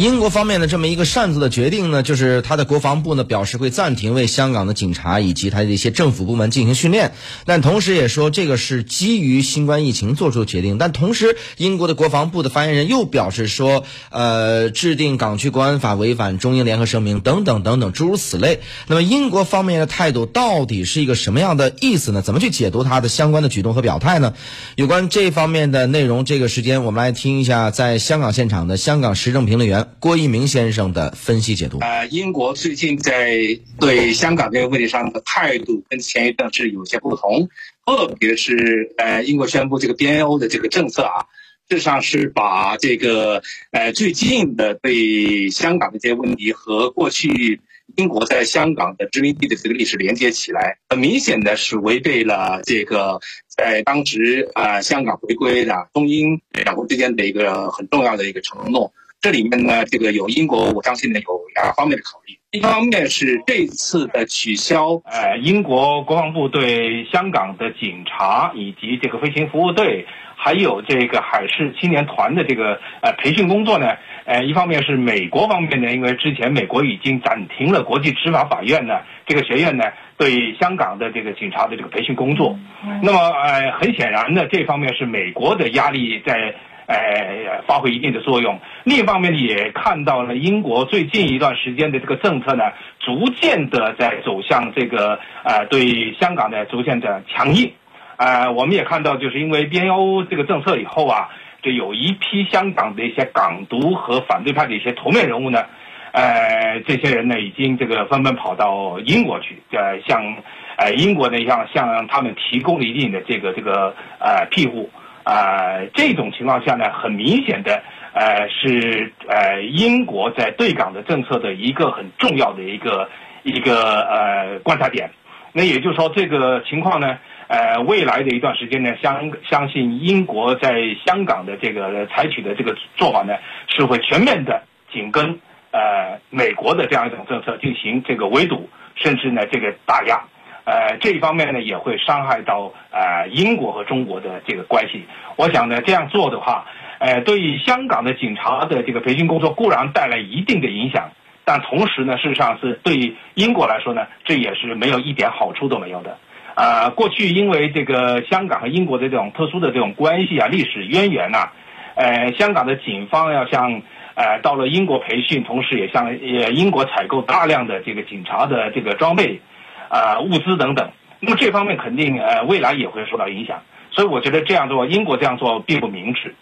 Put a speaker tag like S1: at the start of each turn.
S1: 英国方面的这么一个擅自的决定呢，就是他的国防部呢表示会暂停为香港的警察以及他的一些政府部门进行训练，但同时也说这个是基于新冠疫情做出的决定。但同时，英国的国防部的发言人又表示说，呃，制定港区国安法违反中英联合声明等等等等诸如此类。那么英国方面的态度到底是一个什么样的意思呢？怎么去解读他的相关的举动和表态呢？有关这方面的内容，这个时间我们来听一下在香港现场的香港时政评论员郭一鸣先生的分析解读。
S2: 呃，英国最近在对香港这个问题上的态度跟前一段是有些不同，特别是呃，英国宣布这个 BNO 的这个政策啊，事实上是把这个呃最近的对香港的这些问题和过去英国在香港的殖民地的这个历史连接起来，很明显的是违背了这个在当时啊香港回归的中英两国之间的一个很重要的一个承诺。这里面呢，这个有英国，我相信呢有两方面的考虑。一方面是这次的取消，
S3: 呃，英国国防部对香港的警察以及这个飞行服务队，还有这个海事青年团的这个呃培训工作呢，呃，一方面是美国方面呢，因为之前美国已经暂停了国际执法法院呢这个学院呢对香港的这个警察的这个培训工作。那么呃，很显然呢，这方面是美国的压力在。呃，发挥一定的作用。另一方面，也看到了英国最近一段时间的这个政策呢，逐渐的在走向这个呃，对香港的逐渐的强硬。呃，我们也看到，就是因为 BNO 这个政策以后啊，就有一批香港的一些港独和反对派的一些头面人物呢，呃，这些人呢，已经这个纷纷跑到英国去，呃，向呃英国呢，向向他们提供了一定的这个这个呃庇护。啊，这种情况下呢，很明显的，呃，是呃英国在对港的政策的一个很重要的一个一个呃观察点。那也就是说，这个情况呢，呃，未来的一段时间呢，相相信英国在香港的这个采取的这个做法呢，是会全面的紧跟呃美国的这样一种政策进行这个围堵，甚至呢这个打压。呃，这一方面呢，也会伤害到呃英国和中国的这个关系。我想呢，这样做的话，呃，对于香港的警察的这个培训工作固然带来一定的影响，但同时呢，事实上是对英国来说呢，这也是没有一点好处都没有的。啊，过去因为这个香港和英国的这种特殊的这种关系啊、历史渊源呐，呃，香港的警方要向呃到了英国培训，同时也向呃英国采购大量的这个警察的这个装备。啊，物资等等，那么这方面肯定呃未来也会受到影响，所以我觉得这样做，英国这样做并不明智。